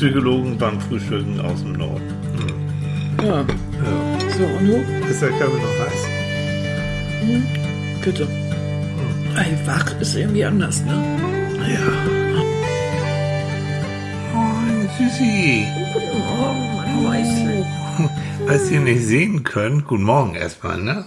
Psychologen beim Frühstücken aus dem Norden. Hm. Ja. Ja. So, und du? Ist der Körper noch heiß? Bitte. Ey, wach ist irgendwie anders, ne? Ja. Oh, Süßi. Guten Morgen, mein Mäuschen. Was ihr nicht sehen könnt, guten Morgen erstmal, ne?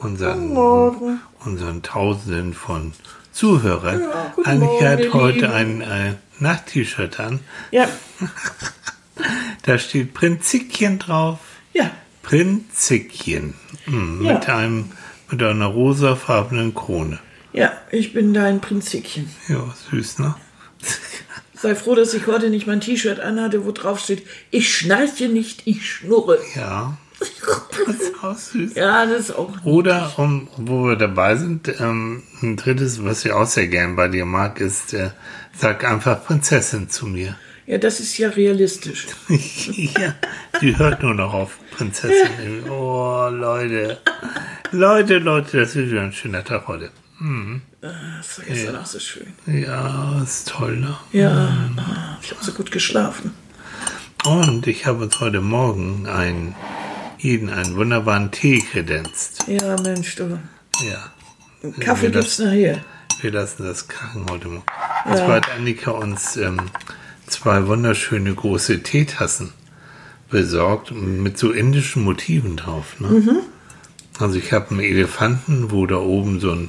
Unseren, Morgen. unseren Tausenden von Zuhörern. Ja, Annika Morgen, hat heute ein äh, Nacht-T-Shirt an. Ja, Da steht Prinzikchen drauf. ja. Prinzikchen. Hm, Ja. Mit einem mit einer rosafarbenen Krone. Ja, ich bin dein Prinzikchen. Ja, süß, ne? Sei froh, dass ich heute nicht mein T-Shirt anhatte, wo drauf steht, ich schnarche nicht, ich schnurre. Ja. Das ist auch süß. Ja, das ist auch. Oder, um, wo wir dabei sind, ähm, ein drittes, was ich auch sehr gern bei dir mag, ist, äh, sag einfach Prinzessin zu mir. Ja, das ist ja realistisch. ja, die hört nur noch auf Prinzessin. Oh, Leute. Leute, Leute, das ist wieder ein schöner Tag heute. Das war gestern auch so schön. Ja, ist toll, ne? Ja, ah, ich habe so gut geschlafen. Und ich habe uns heute Morgen einen, jeden einen wunderbaren Tee kredenzt. Ja, Mensch, du. Ja. Kaffee wir, gibt's lassen, nachher. wir lassen das krachen heute Morgen. Und zwar hat Annika uns ähm, zwei wunderschöne große Teetassen besorgt mit so indischen Motiven drauf. Ne? Mhm. Also ich habe einen Elefanten, wo da oben so ein,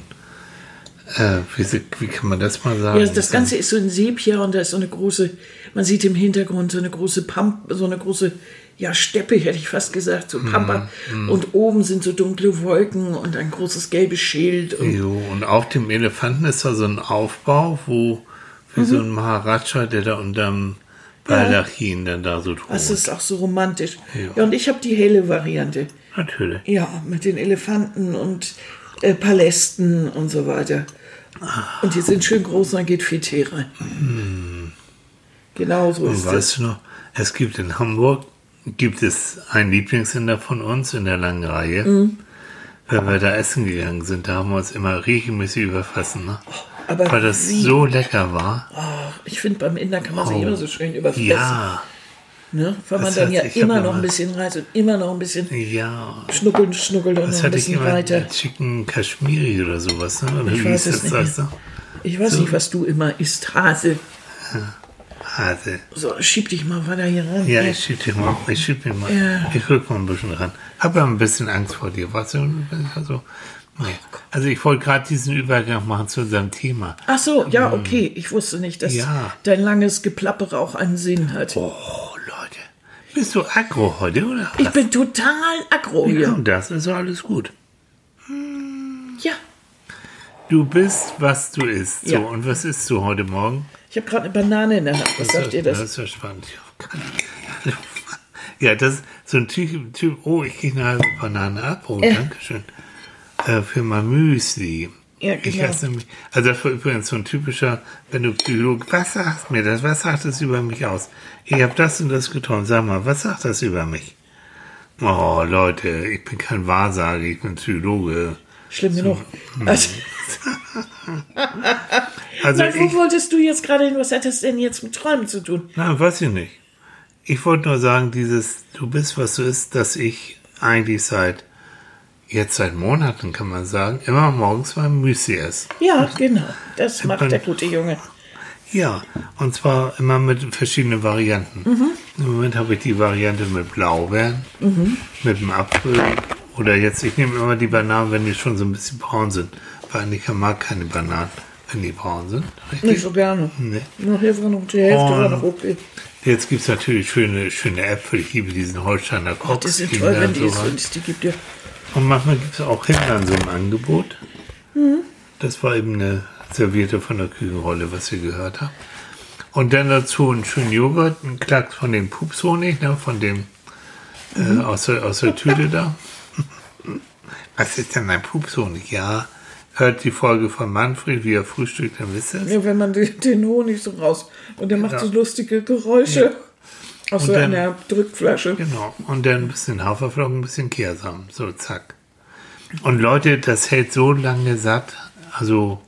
äh, wie, wie kann man das mal sagen? Ja, das Ganze ist so ein Sepia und da ist so eine große, man sieht im Hintergrund so eine große Pamp, so eine große, ja, Steppe, hätte ich fast gesagt, so Pampa. Und oben sind so dunkle Wolken und ein großes gelbes Schild. Und Jo, und auf dem Elefanten ist da so ein Aufbau, wo wie so Mhm. ein Maharaja, der da unterm Baldachin dann da so thront. das ist auch so romantisch. Ja. Ja, und ich habe die helle Variante. Natürlich. Ja, mit den Elefanten und äh, Palästen und so weiter. Und die sind schön groß und da geht viel Tee rein. Genau so Und ist es. weißt du noch, es gibt in Hamburg, gibt es einen Lieblingssender von uns in der langen Reihe. Mhm. Wenn wir da essen gegangen sind, da haben wir uns immer regelmäßig überfressen, ne? Aber Weil das wie? so lecker war. Ach, ich finde, beim Inder kann man sich Oh. immer so schön überfressen. Ja, Ne? Weil man Das dann heißt, ja immer noch ein bisschen reizt und immer noch ein bisschen ja. schnuckeln, schnuckelt und Das noch ein hatte ich bisschen immer weiter. Chicken Kashmiri oder sowas, ne? Oder Ich wie weiß es das, nicht sagst du? Ich weiß nicht, was du immer isst, Hase. Hase. So, schieb dich mal weiter hier rein. Ja, ich schieb dich mal, ich schieb mich mal, Ja. ich rück mal ein bisschen ran. Hab ja ein bisschen Angst vor dir, weißt du? Also, also ich wollte gerade diesen Übergang machen zu unserem Thema. Ach so, ja, okay. Ich wusste nicht, dass Ja. dein langes Geplappere auch einen Sinn hat. Oh, bist du aggro heute, oder? Ich bin total aggro ja, hier. und das ist alles gut. Ja, Du bist, was du isst. So, Ja. und was isst du heute Morgen? ich habe gerade eine Banane in der Hand. Was sagt ihr Das das? ist ja spannend. Ja, das ist so ein Typ, typ oh, ich kriege eine halbe Banane ab. Oh, Äh. danke schön. Äh, für mein Müsli. Ja, Ich genau. esse nämlich, also das war übrigens so ein typischer, wenn du Psychologe, was sagt mir das, was sagt das über mich aus? Ich habe das und das getan, sag mal, was sagt das über mich? Oh, Leute, ich bin kein Wahrsager, ich bin Psychologe. Schlimm genug. hm. Also, Also na, wo ich, wolltest du jetzt gerade hin? Was hat das denn jetzt mit Träumen zu tun? Nein, weiß ich nicht. Ich wollte nur sagen, dieses Du bist, was du ist, dass ich eigentlich seit, jetzt seit Monaten kann man sagen, immer morgens mein Müsli esse. Ja, genau. Das macht man- der gute Junge. Ja, und zwar immer mit verschiedenen Varianten. Im Moment habe ich die Variante mit Blaubeeren, mit dem Apfel oder jetzt, ich nehme immer die Bananen, wenn die schon so ein bisschen braun sind. Weil Annika mag keine Bananen, wenn die braun sind. Richtig? Nicht so gerne. Nee. Noch hier war noch die Hälfte war Und- noch okay. Jetzt gibt es natürlich schöne, schöne Äpfel. Ich liebe diesen Holsteiner Die Koch. sind toll, wenn die es die gibt. Ja. Und manchmal gibt es auch Himbeeren so im Angebot. Mhm. Das war eben eine Serviette von der Küchenrolle, was ihr gehört habt. Und dann dazu einen schönen Joghurt, einen Klacks von dem Pupshonig, ne, von dem Mhm. äh, aus, der, aus der Tüte da. Was ist denn ein Pupshonig? Ja, hört die Folge von Manfred, wie er frühstückt, dann wisst ihr es. ja, wenn man den, den Honig so raus und der macht Ja. so lustige Geräusche aus so dann- einer Drückflasche. Genau. Und dann ein bisschen Haferflocken, ein bisschen Kehrsamen. So, zack. Und Leute, das hält so lange satt, also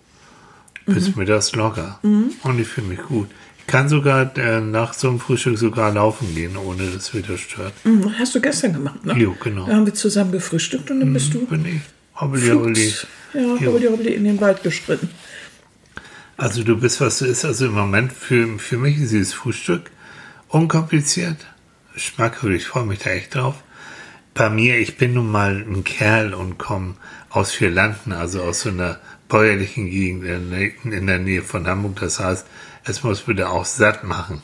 bis Mhm. mittags locker. Und ich fühle mich gut. Ich kann sogar äh, nach so einem Frühstück sogar laufen gehen, ohne dass es wieder stört. Mhm, Hast du gestern gemacht, ne? Jo, genau. Da haben wir zusammen gefrühstückt und dann bist du Bin ich. Hobbeli, hobbeli. flugs, ja, hobbeli, hobbeli in den Wald geschritten. Also du bist, was du isst. Also im Moment für, für mich ist dieses Frühstück unkompliziert, schmackhaft. Ich freue mich da echt drauf. Bei mir, ich bin nun mal ein Kerl und komme aus vier Landen, also aus so einer bäuerlichen Gegend in der, Nähe von Hamburg. Das heißt, es muss bitte auch satt machen.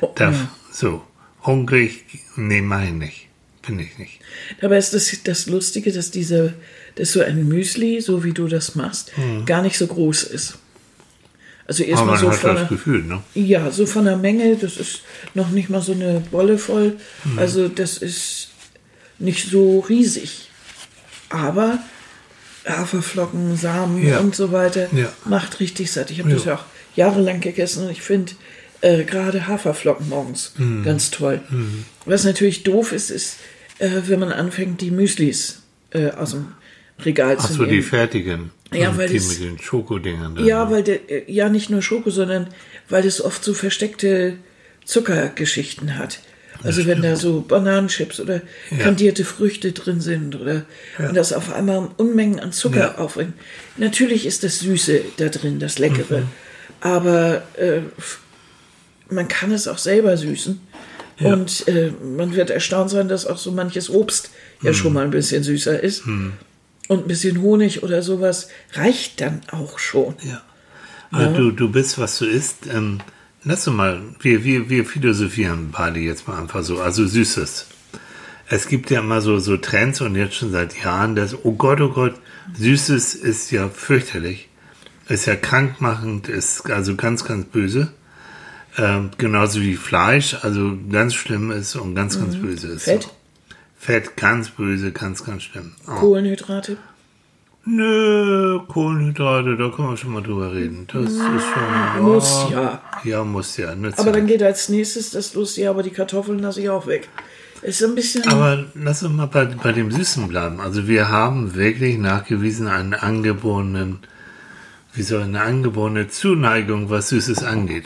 Oh, Darf, ja. So, hungrig, nee, mein nicht. Bin ich nicht. Dabei ist das, das Lustige, dass diese, dass so ein Müsli, so wie du das machst, gar nicht so groß ist. Also Mhm. Erstmal so von das der, Gefühl, ne? ja, so von der Menge, das ist noch nicht mal so eine Bolle voll. Mhm. Also das ist nicht so riesig. Aber Haferflocken, Samen Ja. und so weiter Ja. macht richtig satt. Ich habe das Ja. ja auch jahrelang gegessen und ich finde äh, gerade Haferflocken morgens Mhm. ganz toll. Was natürlich doof ist, ist, äh, wenn man anfängt, die Müslis äh, aus dem Regal Ach zu so, die nehmen. fertigen. Ja, weil das- mit den Schokodingern. da, Ja, ne? weil der, äh, ja nicht nur Schoko, sondern weil es oft so versteckte Zuckergeschichten hat. Also wenn da so Bananenchips oder kandierte Früchte drin sind oder und das auf einmal Unmengen an Zucker Ja. aufbringt. Natürlich ist das Süße da drin, das Leckere. Aber äh, man kann es auch selber süßen. Ja. Und äh, man wird erstaunt sein, dass auch so manches Obst ja schon mal ein bisschen süßer ist. Und ein bisschen Honig oder sowas reicht dann auch schon. Ja. Also du, du bist, was du isst. Ähm, lass doch mal, wir, wir, wir philosophieren beide jetzt mal einfach so. Also Süßes. Es gibt ja immer so, so Trends und jetzt schon seit Jahren, dass, oh Gott, oh Gott, Süßes ist ja fürchterlich. Ist ja krankmachend, ist also ganz, ganz böse. Ähm, genauso wie Fleisch, also ganz schlimm ist und ganz, ganz böse ist. Fett? Fett, ganz böse, ganz, ganz schlimm. Oh. Kohlenhydrate. Nö, Kohlenhydrate, da können wir schon mal drüber reden. Das ist schon. Muss ja. Ja, muss ja. Aber ja. dann geht als nächstes das los, ja, aber die Kartoffeln lasse ich auch weg. Ist ein bisschen. Aber lass uns mal bei, bei dem Süßen bleiben. Also wir haben wirklich nachgewiesen einen angeborenen, wie soll eine angeborene Zuneigung, was Süßes angeht.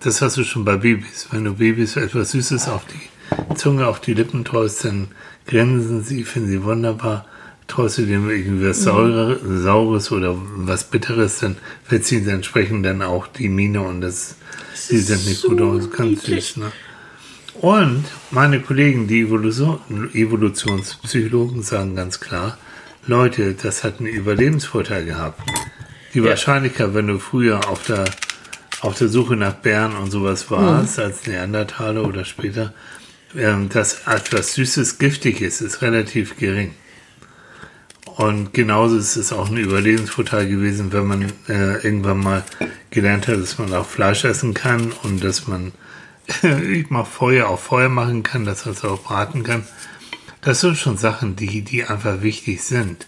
Das hast du schon bei Babys. Wenn du Babys etwas Süßes auf die Zunge, auf die Lippen treust, dann grinsen sie, finden sie wunderbar. Treust du dem irgendwie was Saure, Saures oder was Bitteres, dann verziehen sie entsprechend dann auch die Miene und das, sie ist sind nicht so gut aus. Ganz süß, ne? Und meine Kollegen, die Evolution, Evolutionspsychologen, sagen ganz klar, Leute, das hat einen Überlebensvorteil gehabt. Die Wahrscheinlichkeit, wenn du früher auf der, auf der Suche nach Bären und sowas warst, als Neandertaler oder später, dass etwas Süßes giftig ist, ist relativ gering. Und genauso ist es auch ein Überlebensvorteil gewesen, wenn man äh, irgendwann mal gelernt hat, dass man auch Fleisch essen kann und dass man ich mal Feuer auf Feuer machen kann, dass man es auch braten kann. Das sind schon Sachen, die, die einfach wichtig sind.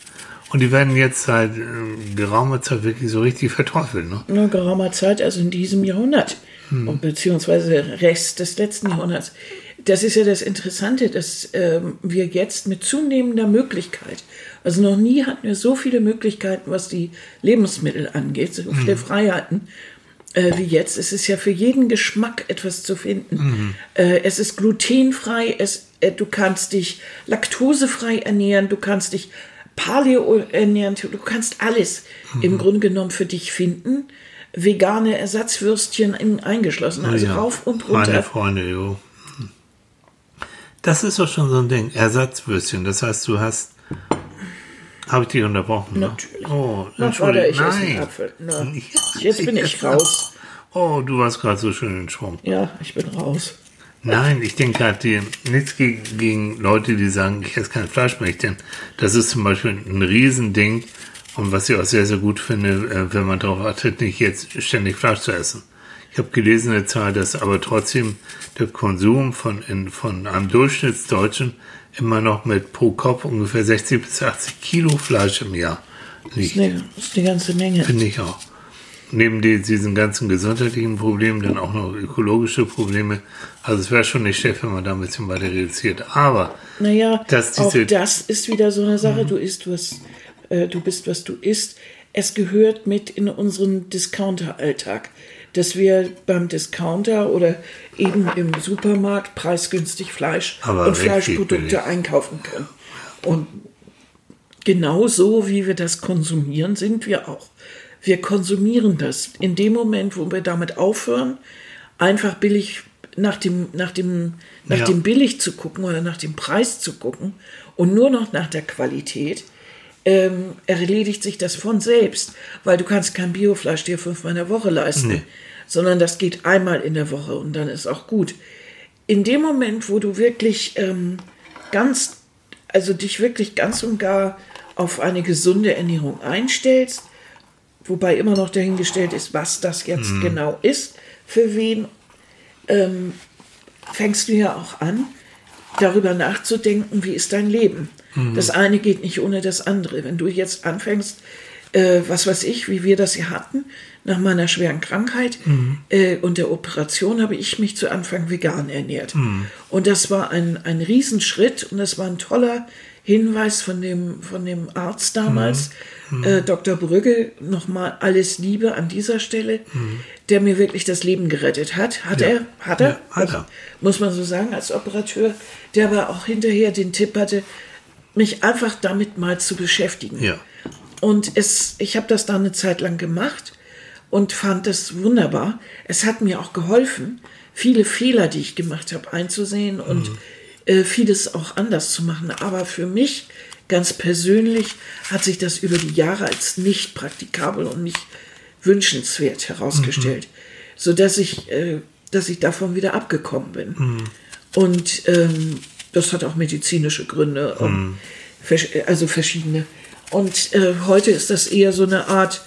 Und die werden jetzt seit äh, geraumer Zeit wirklich so richtig verteufelt. Ne? Nur geraumer Zeit, also in diesem Jahrhundert, und beziehungsweise Rest des letzten Jahrhunderts. Das ist ja das Interessante, dass ähm, wir jetzt mit zunehmender Möglichkeit, also noch nie hatten wir so viele Möglichkeiten, was die Lebensmittel angeht, so viele Freiheiten äh, wie jetzt. Es ist ja für jeden Geschmack etwas zu finden. Äh, es ist glutenfrei, es, äh, du kannst dich laktosefrei ernähren, du kannst dich paleo ernähren, du kannst alles im Grunde genommen für dich finden. Vegane Ersatzwürstchen in, eingeschlossen, also Ja, rauf und Meine runter. Freunde, jo. Das ist doch schon so ein Ding. Ersatzwürstchen. Das heißt, du hast. Habe ich dich unterbrochen? Ne? Natürlich. Oh, warte, ich Nein. Apfel. Na, Ja, jetzt bin ich raus. Oh, du warst gerade so schön in Schwung. Ja, ich bin raus. Nein, ich denke gerade die- nichts gegen, gegen Leute, die sagen, ich esse kein Fleisch mehr. Ich denke, das ist zum Beispiel ein Riesending und was ich auch sehr, sehr gut finde, äh, wenn man darauf achtet, nicht jetzt ständig Fleisch zu essen. Ich habe gelesen eine Zahl, dass aber trotzdem der Konsum von, in, von einem Durchschnittsdeutschen immer noch mit pro Kopf ungefähr 60 bis 80 Kilo Fleisch im Jahr liegt. Das ist eine ganze Menge. Finde ich auch. Neben die, diesen ganzen gesundheitlichen Problemen dann auch noch ökologische Probleme. Also es wäre schon nicht schlecht, wenn man da ein bisschen weiter reduziert. Aber Naja, dass auch diese- das ist wieder so eine Sache. Du isst, was, äh, du bist, was du isst. Es gehört mit in unseren Discounter-Alltag. dass wir beim Discounter oder eben im Supermarkt preisgünstig Fleisch Aber und Fleischprodukte einkaufen können. Und genau so, wie wir das konsumieren, sind wir auch. Wir konsumieren das. In dem Moment, wo wir damit aufhören, einfach billig nach dem, nach dem, nach Ja. dem billig zu gucken oder nach dem Preis zu gucken und nur noch nach der Qualität, ähm, erledigt sich das von selbst, weil du kannst kein Biofleisch dir fünfmal in der Woche leisten, Nee. sondern das geht einmal in der Woche und dann ist auch gut. In dem Moment, wo du wirklich ähm, ganz, also dich wirklich ganz und gar auf eine gesunde Ernährung einstellst, wobei immer noch dahingestellt ist, was das jetzt genau ist, für wen, ähm, fängst du ja auch an, darüber nachzudenken, wie ist dein Leben. Das eine geht nicht ohne das andere. Wenn du jetzt anfängst, äh, was weiß ich, wie wir das hier hatten, nach meiner schweren Krankheit äh, und der Operation habe ich mich zu Anfang vegan ernährt. Und das war ein, ein Riesenschritt und das war ein toller Hinweis von dem, von dem Arzt damals, äh, Dr. Brügge, nochmal alles Liebe an dieser Stelle, der mir wirklich das Leben gerettet hat. Hat Ja. er? Hat er? Ja, hat er. Muss man so sagen, als Operateur, der aber auch hinterher den Tipp hatte, mich einfach damit mal zu beschäftigen. Ja. Und es, ich habe das dann eine Zeit lang gemacht und fand das wunderbar. Es hat mir auch geholfen, viele Fehler, die ich gemacht habe, einzusehen und äh, vieles auch anders zu machen. Aber für mich ganz persönlich hat sich das über die Jahre als nicht praktikabel und nicht wünschenswert herausgestellt, so dass ich, äh, dass ich davon wieder abgekommen bin. Und ähm, das hat auch medizinische Gründe, vers- äh, also verschiedene. Und äh, heute ist das eher so eine Art,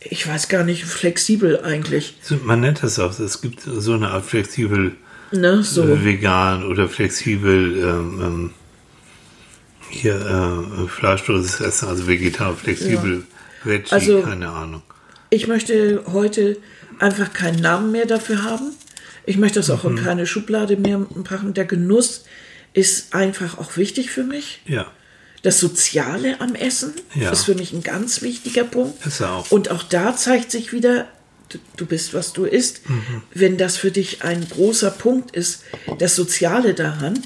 ich weiß gar nicht, flexibel eigentlich. Man nennt das auch, es gibt so eine Art flexibel Ne? So. vegan oder flexibel ähm, ähm, hier äh, fleischloses Essen, also vegetar, flexibel Veggie, Also- keine Ahnung. Ich möchte heute einfach keinen Namen mehr dafür haben. Ich möchte das auch Mhm. in keine Schublade mehr packen. Der Genuss ist einfach auch wichtig für mich. Ja, Das Soziale am Essen Ja. ist für mich ein ganz wichtiger Punkt. Ist auch. Und auch da zeigt sich wieder, du, bist, was du isst. Mhm. Wenn das für dich ein großer Punkt ist, das Soziale daran,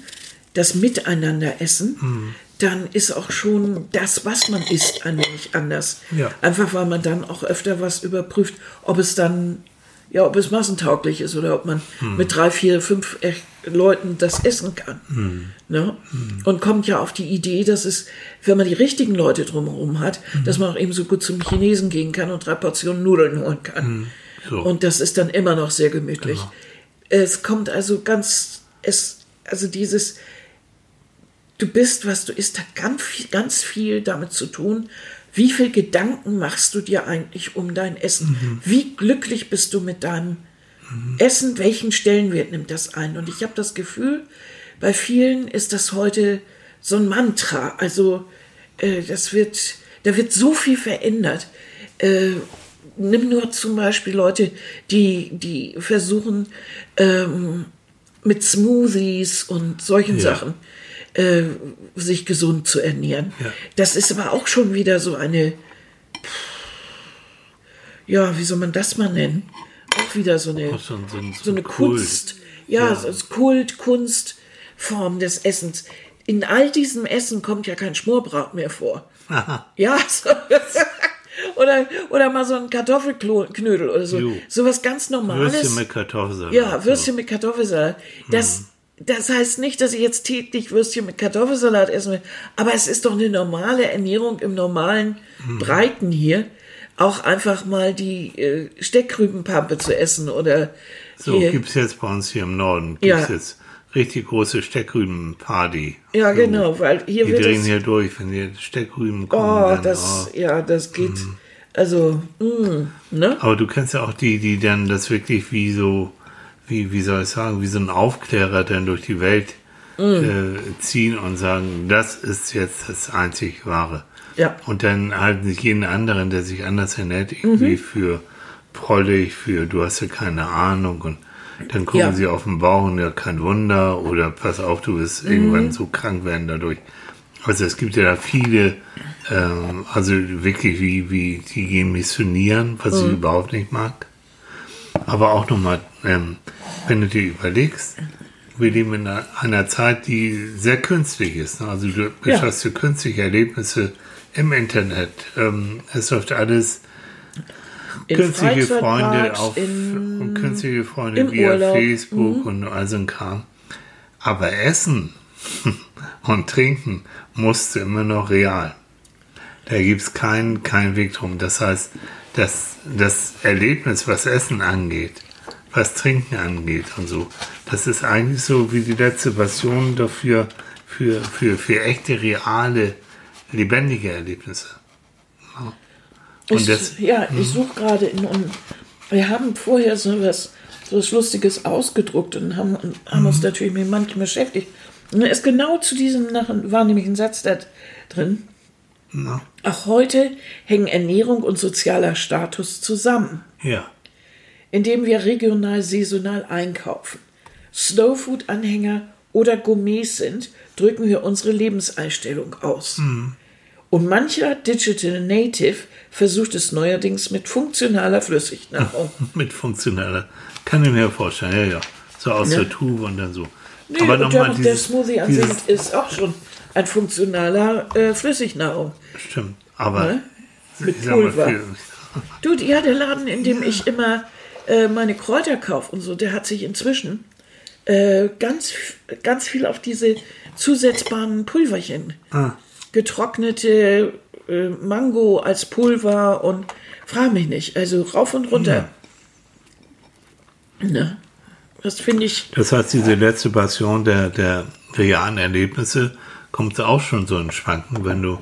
das Miteinander essen, Mhm. dann ist auch schon das, was man isst, ein wenig anders. Ja. Einfach weil man dann auch öfter was überprüft, ob es dann, ja, ob es massentauglich ist oder ob man Hm. mit drei, vier, fünf Leuten das essen kann. Hm. Ne? Und kommt ja auf die Idee, dass es, wenn man die richtigen Leute drumherum hat, Hm. dass man auch eben so gut zum Chinesen gehen kann und drei Portionen Nudeln holen kann. Hm. So. Und das ist dann immer noch sehr gemütlich. Genau. Es kommt also ganz, es, also dieses, du bist, was du isst, hat ganz viel, ganz viel damit zu tun, wie viel Gedanken machst du dir eigentlich um dein Essen? Wie glücklich bist du mit deinem Essen? Welchen Stellenwert nimmt das ein? Und ich habe das Gefühl, bei vielen ist das heute so ein Mantra. Also äh, das wird, da wird so viel verändert. Äh, nimm nur zum Beispiel Leute, die, die versuchen, ähm, mit Smoothies und solchen Ja. Sachen äh, sich gesund zu ernähren. Ja. Das ist aber auch schon wieder so eine, ja, wie soll man das mal nennen? Auch wieder so eine, Auch so so ein- so eine Kult. Kunst, ja, Ja. so Kult, Kunstform des Essens. In all diesem Essen kommt ja kein Schmorbraten mehr vor. Ja, so, oder, oder mal so ein Kartoffelknödel oder so. Jo. Sowas ganz Normales. Würstchen mit Kartoffelsalat. Ja, Würstchen mit Kartoffelsalat. Das, Mhm. Das heißt nicht, dass ich jetzt täglich Würstchen mit Kartoffelsalat essen will, aber es ist doch eine normale Ernährung im normalen Mhm. Breiten hier, auch einfach mal die äh, Steckrübenpampe zu essen oder So, hier. gibt's jetzt bei uns hier im Norden, gibt's Ja. jetzt richtig große Steckrüben-Party. Ja, So. genau, weil hier Die wird drehen es. hier durch, wenn die Steckrüben kommen. Oh, dann, das, oh. ja, das geht. Mhm. Also, mh, ne? Aber du kennst ja auch die, die dann das wirklich wie so, wie, wie soll ich sagen, wie so ein Aufklärer dann durch die Welt Mhm. äh, ziehen und sagen, das ist jetzt das einzig Wahre. Ja. Und dann halten sich jeden anderen, der sich anders ernährt, irgendwie Mhm. für prollig, für du hast ja keine Ahnung und dann gucken Ja. sie auf den Bauch und ja, kein Wunder oder pass auf, du wirst Mhm. irgendwann so krank werden dadurch. Also es gibt ja da viele, ähm, also wirklich wie, wie die gehen missionieren, was Mhm. ich überhaupt nicht mag. Aber auch nochmal, ähm, wenn du dir überlegst, wir leben in einer, einer Zeit, die sehr künstlich ist. Ne? Also du beschaffst ja. künstliche Erlebnisse im Internet. Ähm, es läuft alles in künstliche Freunde auf in, künstliche Freunde via Urlaub. Facebook mhm. und all so ein Kram. Aber Essen und Trinken musst du immer noch real. Da gibt es keinen kein Weg drum. Das heißt, das, das Erlebnis, was Essen angeht, was Trinken angeht und so, das ist eigentlich so wie die letzte Version dafür, für, für, für echte, reale, lebendige Erlebnisse. Ja. Und ich, das, ja, ich hm. suche gerade in, und wir haben vorher so was, so was Lustiges ausgedruckt und haben, haben uns mhm. natürlich mit manchem beschäftigt. Und ist genau zu diesem war nämlich ein Satz da drin. Na. Auch heute hängen Ernährung und sozialer Status zusammen. Ja. Indem wir regional, saisonal einkaufen, Slowfood-Anhänger oder Gourmets sind, drücken wir unsere Lebenseinstellung aus. Mhm. Und mancher Digital Native versucht es neuerdings mit funktionaler Flüssignahrung. mit funktionaler. Kann ich mir vorstellen, ja, ja. So aus ja. der Tube und dann so. Nee, Aber noch der, Smoothie an sich ist auch schon ein funktionaler äh, Flüssignahrung. Stimmt. Aber ne? mit Pulver. Du, ja, der Laden, in dem ich immer äh, meine Kräuter kaufe und so, der hat sich inzwischen äh, ganz, ganz viel auf diese zusetzbaren Pulverchen. Ah. Getrocknete äh, Mango als Pulver und frage mich nicht. Also rauf und runter. Ja. Ne? Das finde ich. Das heißt, diese letzte Passion der, der realen Erlebnisse kommt auch schon so in Schwanken, wenn du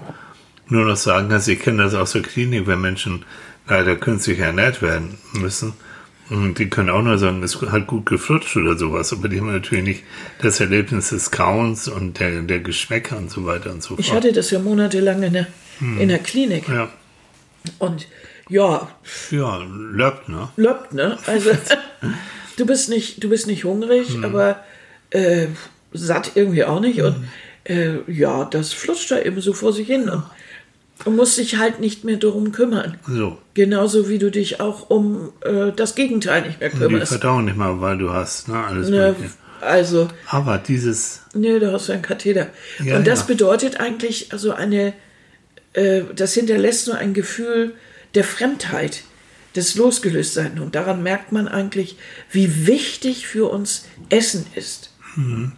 nur noch sagen kannst, ich kenne das aus der Klinik, wenn Menschen leider künstlich ernährt werden müssen. Und die können auch nur sagen, es hat gut geflutscht oder sowas, aber die haben natürlich nicht das Erlebnis des Kauens und der, der Geschmäcker und so weiter und so fort. Ich hatte das ja monatelang in der, hm. in der Klinik. Ja. Und ja. Ja, löppt, ne? Löppt, ne? Also, du bist nicht, du bist nicht hungrig, hm. aber äh, satt irgendwie auch nicht. Hm. Und äh, ja, das flutscht da eben so vor sich hin. Und Du musst dich halt nicht mehr darum kümmern. So. Genauso wie du dich auch um äh, das Gegenteil nicht mehr kümmerst. Die verdauen nicht mal, weil du hast, ne, alles ne, Also. Aber dieses. Nee, du hast ja einen Katheter. Ja, Und das ja. bedeutet eigentlich, also eine, äh, das hinterlässt nur ein Gefühl der Fremdheit, des Losgelöstsein. Und daran merkt man eigentlich, wie wichtig für uns Essen ist. Mhm.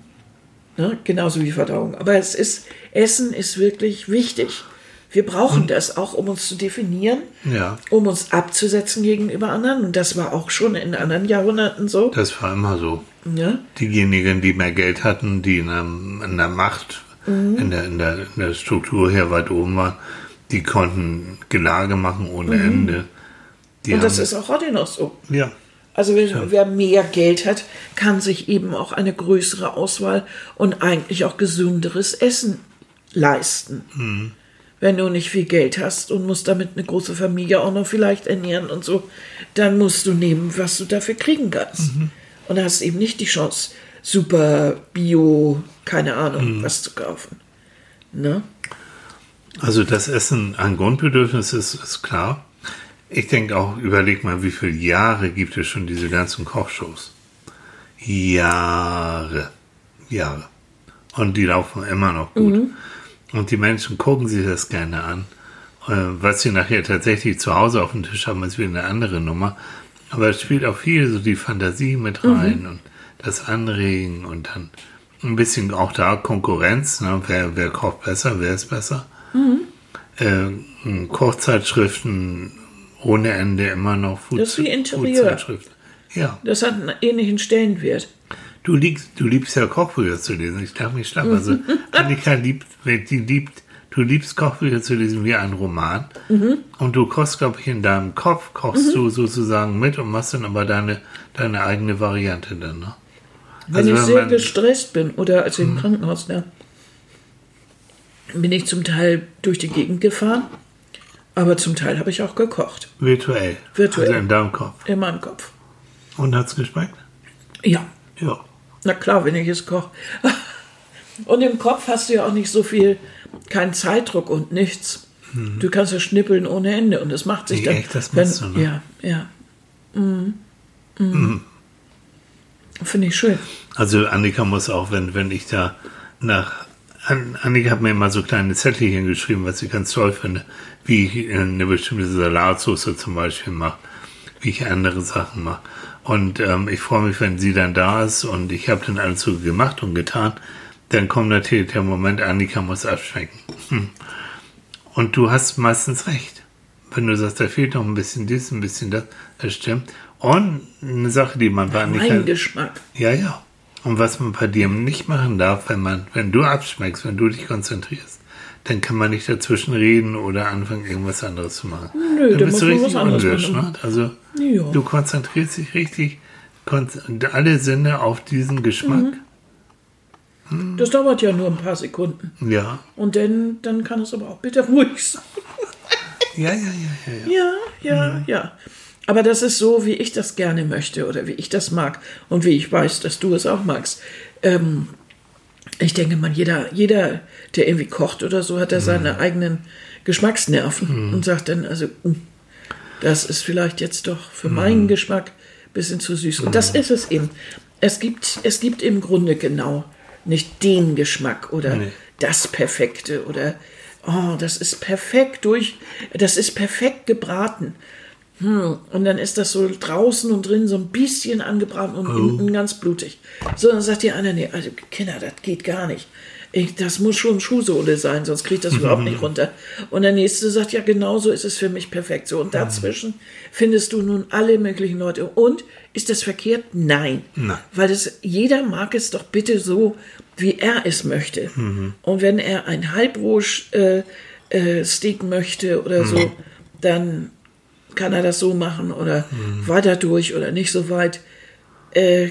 Ne? Genauso wie Verdauung. Aber es ist, Essen ist wirklich wichtig. Wir brauchen das auch, um uns zu definieren, ja. um uns abzusetzen gegenüber anderen. Und das war auch schon in anderen Jahrhunderten so. Das war immer so. Ja? Diejenigen, die mehr Geld hatten, die in der, in der Macht, mhm. in, der, in, der, in, der, Struktur her weit oben waren, die konnten Gelage machen ohne mhm. Ende. Die Und das ist auch heute noch so. Ja. Also wenn, ja. wer mehr Geld hat, kann sich eben auch eine größere Auswahl und eigentlich auch gesünderes Essen leisten. Mhm wenn du nicht viel Geld hast und musst damit eine große Familie auch noch vielleicht ernähren und so, dann musst du nehmen, was du dafür kriegen kannst. Mhm. Und hast eben nicht die Chance, super Bio, keine Ahnung, mhm. was zu kaufen. Ne? Also das Essen ein Grundbedürfnis ist, ist klar. Ich denke auch, überleg mal, wie viele Jahre gibt es schon diese ganzen Kochshows? Jahre. Jahre. Und die laufen immer noch gut. Mhm. Und die Menschen gucken sich das gerne an. Äh, was sie nachher tatsächlich zu Hause auf dem Tisch haben, ist wieder eine andere Nummer. Aber es spielt auch viel so die Fantasie mit mhm. rein mhm. und das Anregen und dann ein bisschen auch da Konkurrenz. Ne? Wer, wer kocht besser, wer ist besser? Mhm. Äh, Kochzeitschriften ohne Ende immer noch Food, das ist wie Interieur. Ja. Das hat einen ähnlichen Stellenwert. Du, liebst, du liebst ja Kochbücher zu lesen. Ich darf mich schlapp. Also Annika liebt, die liebt, du liebst Kochbücher zu lesen wie ein Roman. Mhm. Und du kochst, glaube ich, in deinem Kopf, kochst mhm. du sozusagen mit und machst dann aber deine, deine eigene Variante dann, ne? Wenn also, ich wenn sehr gestresst bin oder als ich im mhm. Krankenhaus, ne, bin ich zum Teil durch die Gegend gefahren, aber zum Teil habe ich auch gekocht. Virtuell. Virtuell. Also in deinem Kopf. In meinem Kopf. Und hat es geschmeckt? Ja. Ja. Na klar, wenn ich es koche. Und im Kopf hast du ja auch nicht so viel, keinen Zeitdruck und nichts. Mhm. Du kannst ja schnippeln ohne Ende und es macht sich Wie dann. Echt, das wenn, du, ne? Ja, ja. Mhm. Finde ich schön. Also Annika muss auch, wenn, wenn ich da nach... An- Annika hat mir immer so kleine Zettelchen geschrieben, was ich ganz toll finde, wie ich eine bestimmte Salatsauce zum Beispiel mache, wie ich andere Sachen mache. Und ähm, ich freue mich, wenn sie dann da ist und ich habe dann alles so gemacht und getan. Dann kommt natürlich der Moment, Annika muss abschmecken. Hm. Und du hast meistens recht. Wenn du sagst, da fehlt noch ein bisschen dies, ein bisschen das, das stimmt. Und eine Sache, die man bei Annika... Mein Geschmack. Ja, ja. Und was man bei dir nicht machen darf, wenn man, wenn du abschmeckst, wenn du dich konzentrierst, dann kann man nicht dazwischen reden oder anfangen, irgendwas anderes zu machen. Nö, dann bist du richtig machen. ne? Also Ja. du konzentrierst dich richtig, alle Sinne auf diesen Geschmack. Das dauert ja nur ein paar Sekunden. Ja. Und dann, dann kann es aber auch bitte ruhig sein. Ja, ja, ja, ja, ja. Ja, ja, ja. Aber das ist so, wie ich das gerne möchte oder wie ich das mag und wie ich weiß, dass du es auch magst. Ähm, ich denke mal, jeder, jeder, der irgendwie kocht oder so, hat da seine eigenen Geschmacksnerven und sagt dann, also, "Uh, das ist vielleicht jetzt doch für meinen Geschmack ein bisschen zu süß. Und das ist es eben. Es gibt, es gibt im Grunde genau nicht den Geschmack oder Nee. das Perfekte oder oh, das ist perfekt durch, das ist perfekt gebraten. Hm, und dann ist das so draußen und drin so ein bisschen angebraten und innen ganz blutig. So, dann sagt die eine, nee, also Kinder, das geht gar nicht. Ich, das muss schon Schuhsohle sein, sonst kriegt das überhaupt nicht runter. Und der nächste sagt, ja, genau so ist es für mich perfekt. So, und dazwischen findest du nun alle möglichen Leute. Und ist das verkehrt? Nein. Nein. Weil das, jeder mag es doch bitte so, wie er es möchte. Und wenn er ein Halbroh-Steak äh, äh, Steak möchte oder so, dann kann er das so machen oder weiter durch oder nicht so weit. Äh,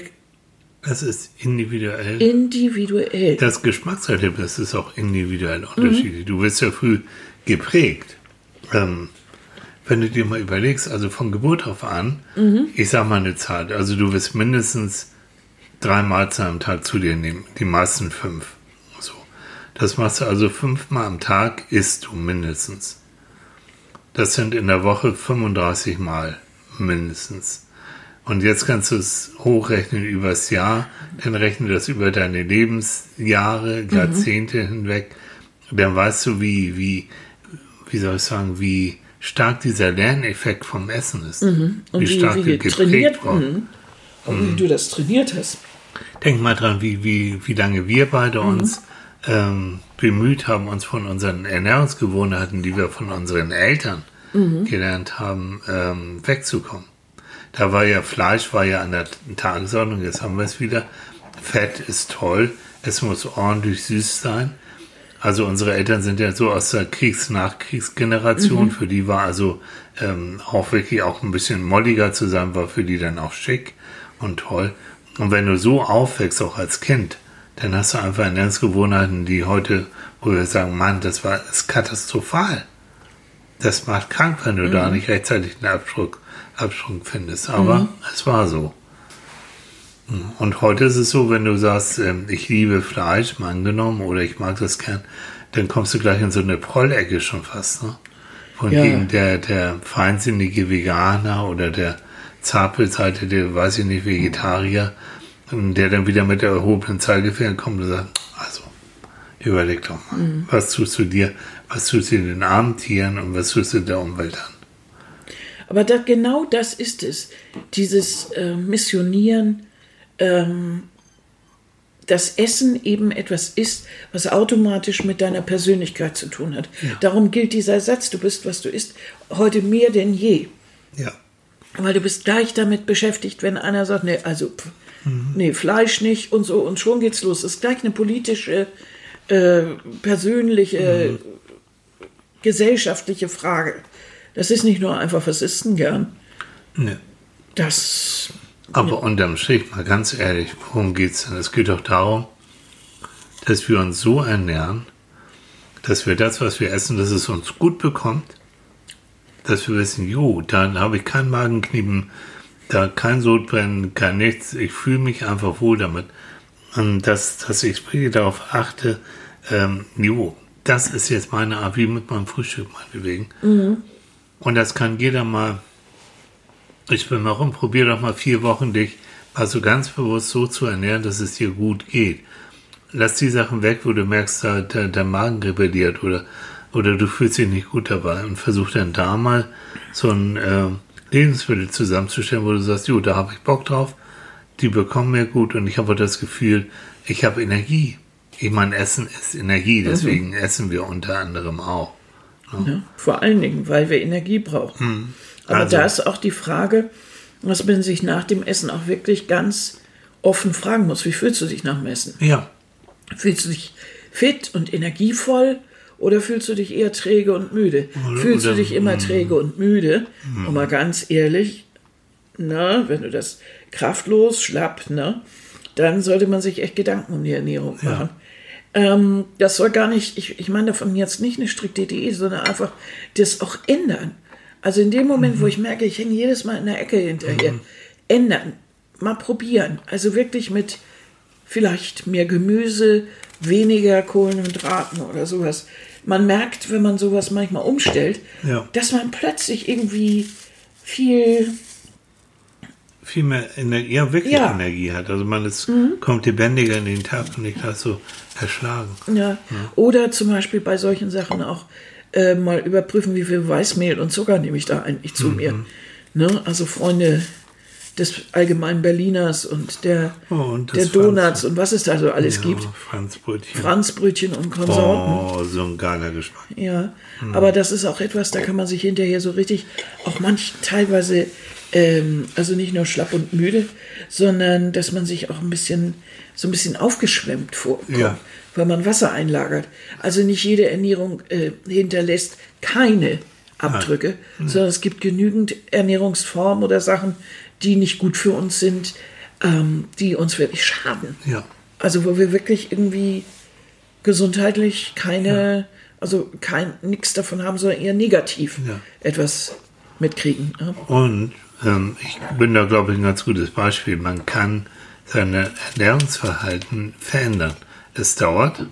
Das ist individuell. individuell. Das Geschmackserlebnis ist auch individuell unterschiedlich. Du wirst ja früh geprägt. Ähm, wenn du dir mal überlegst, also von Geburt auf an, ich sag mal eine Zahl, also du wirst mindestens drei Mahlzeiten am Tag zu dir nehmen, die meisten fünf. So. Das machst du also fünfmal am Tag, isst du mindestens. Das sind in der Woche 35 Mal mindestens. Und jetzt kannst du es hochrechnen übers Jahr, dann rechne das über deine Lebensjahre, Jahrzehnte hinweg. Dann weißt du, wie, wie, wie soll ich sagen, wie stark dieser Lerneffekt vom Essen ist. Und wie wie, stark wie er trainiert, wurde. mhm. und wie du das trainiert hast. Denk mal dran, wie, wie, wie lange wir beide uns ähm, bemüht haben, uns von unseren Ernährungsgewohnheiten, die wir von unseren Eltern gelernt haben, ähm, wegzukommen. Da war ja Fleisch, war ja an der Tagesordnung, jetzt haben wir es wieder. Fett ist toll, es muss ordentlich süß sein. Also unsere Eltern sind ja so aus der Kriegs-Nachkriegsgeneration, für die war also ähm, auch wirklich auch ein bisschen molliger zu sein, war für die dann auch schick und toll. Und wenn du so aufwächst, auch als Kind, dann hast du einfach Ernährungsgewohnheiten, die heute, wo wir sagen, Mann, das war ist katastrophal. Das macht krank, wenn du da nicht rechtzeitig einen Absprung, Absprung findest. Aber es war so. Und heute ist es so, wenn du sagst, ähm, ich liebe Fleisch, mal angenommen, oder ich mag das gern, dann kommst du gleich in so eine Prollecke schon fast. Ne? Wohingegen Ja. der, der feinsinnige Veganer oder der Zapelseite, weiß ich nicht, Vegetarier, der dann wieder mit der erhobenen Zeigefinger kommt und sagt, also, überleg doch mal, was tust du dir, was tust du den armen Tieren und was tust du der Umwelt an? Aber da, genau das ist es. Dieses äh, Missionieren, ähm, dass Essen eben etwas ist, was automatisch mit deiner Persönlichkeit zu tun hat. Darum gilt dieser Satz, du bist, was du isst, heute mehr denn je. Ja. Weil du bist gleich damit beschäftigt, wenn einer sagt, nee, also, pff, nee, Fleisch nicht und so, und schon geht's los. Das ist gleich eine politische, äh, persönliche, gesellschaftliche Frage. Das ist nicht nur einfach, was isst denn gern? Ne. Das, Aber unterm Strich, mal ganz ehrlich, worum geht's denn? Es geht doch darum, dass wir uns so ernähren, dass wir das, was wir essen, dass es uns gut bekommt, dass wir wissen, jo, dann habe ich kein Magenknieben, da kein Sodbrennen, kein nichts, ich fühle mich einfach wohl damit. Und dass, dass ich wirklich darauf achte, ähm, jo, das ist jetzt meine Art, wie mit meinem Frühstück meinetwegen. Und das kann jeder mal Ich bin mal rum, probier doch mal vier Wochen dich mal so ganz bewusst so zu ernähren, dass es dir gut geht. Lass die Sachen weg, wo du merkst, da, der, der Magen rebelliert oder, oder du fühlst dich nicht gut dabei und versuch dann da mal so ein äh, Lebensmittel zusammenzustellen, wo du sagst, jo, da habe ich Bock drauf, die bekommen mir gut und ich habe das Gefühl, ich habe Energie. Ich meine, Essen ist Energie, deswegen mhm. essen wir unter anderem auch. Ne? Ja, vor allen Dingen, weil wir Energie brauchen. Mhm. Aber also. da ist auch die Frage, was man sich nach dem Essen auch wirklich ganz offen fragen muss. Wie fühlst du dich nach dem Essen? Ja. Fühlst du dich fit und energievoll oder fühlst du dich eher träge und müde? Oder, fühlst oder, du dich immer mm. träge und müde? Mm. Und mal ganz ehrlich, na, wenn du das kraftlos, schlapp, ne, dann sollte man sich echt Gedanken um die Ernährung machen. Ja. Ähm, das soll gar nicht, ich, ich meine davon jetzt nicht eine strikte Diät, sondern einfach das auch ändern. Also in dem Moment, mhm. wo ich merke, ich hänge jedes Mal in der Ecke hinterher, mhm. ändern, mal probieren. Also wirklich mit vielleicht mehr Gemüse, weniger Kohlenhydraten oder sowas. Man merkt, wenn man sowas manchmal umstellt, ja. dass man plötzlich irgendwie viel viel mehr Energie, ja, wirklich ja. Energie hat. Also man ist, mhm. kommt lebendiger in den Tag und nicht gleich so erschlagen. Ja. ja. Oder zum Beispiel bei solchen Sachen auch äh, mal überprüfen, wie viel Weißmehl und Zucker nehme ich da eigentlich zu mhm. mir. Ne? Also Freunde des allgemeinen Berliners und der, oh, und der Donuts und was es da so alles ja, gibt. Franzbrötchen. Franzbrötchen und Konsorten. Oh, so ein geiler Geschmack. Ja, mhm. aber das ist auch etwas, da kann man sich hinterher so richtig, auch manch teilweise, ähm, also nicht nur schlapp und müde, sondern dass man sich auch ein bisschen, so ein bisschen aufgeschwemmt vorkommt. Ja weil man Wasser einlagert. Also nicht jede Ernährung äh, hinterlässt keine Abdrücke, mhm. sondern es gibt genügend Ernährungsformen oder Sachen, die nicht gut für uns sind, ähm, die uns wirklich schaden. Ja. Also wo wir wirklich irgendwie gesundheitlich keine, ja. also kein nichts davon haben, sondern eher negativ ja. etwas mitkriegen. Ja. Und ähm, ich bin da, glaube ich, ein ganz gutes Beispiel. Man kann sein Ernährungsverhalten verändern. Es dauert.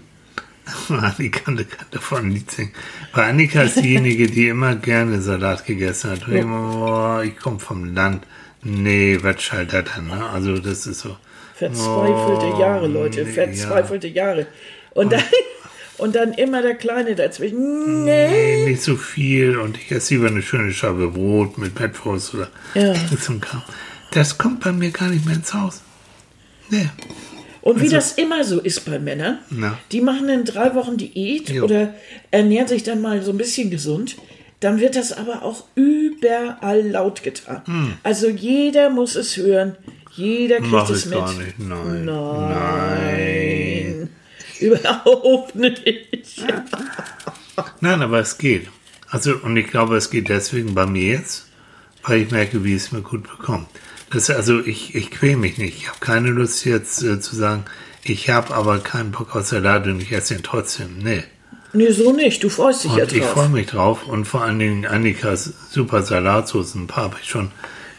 Annika kann davon nicht singen. Weil Annika ist diejenige, die immer gerne Salat gegessen hat. Immer, oh, ich komme vom Land. Nee, das dann? Ne? Also das ist so. Verzweifelte oh, Jahre, Leute. Verzweifelte ja. Jahre. Und dann, und dann immer der Kleine dazwischen. Nee. nee. nicht so viel. Und ich esse lieber eine schöne Scheibe Brot mit Mettwurst oder ja. zum Kram. Das kommt bei mir gar nicht mehr ins Haus. Nee. Und wie also, das immer so ist bei Männern, na. die machen in drei Wochen Diät jo. oder ernähren sich dann mal so ein bisschen gesund. Dann wird das aber auch überall laut getan. Hm. Also jeder muss es hören. Jeder kriegt Mach es mit. Gar nicht. Nein. Nein. Nein. Überhaupt nicht. Nein, aber es geht. Also, und ich glaube, es geht deswegen bei mir jetzt, weil ich merke, wie es mir gut bekommt. Das, also ich, ich quäle mich nicht. Ich habe keine Lust jetzt äh, zu sagen, ich habe aber keinen Bock auf Salat und ich esse ihn trotzdem. Nee. Nee, so nicht. Du freust dich und ja drauf. Ich freue mich drauf und vor allen Dingen Annikas super Salatsoßen. Ein paar habe ich schon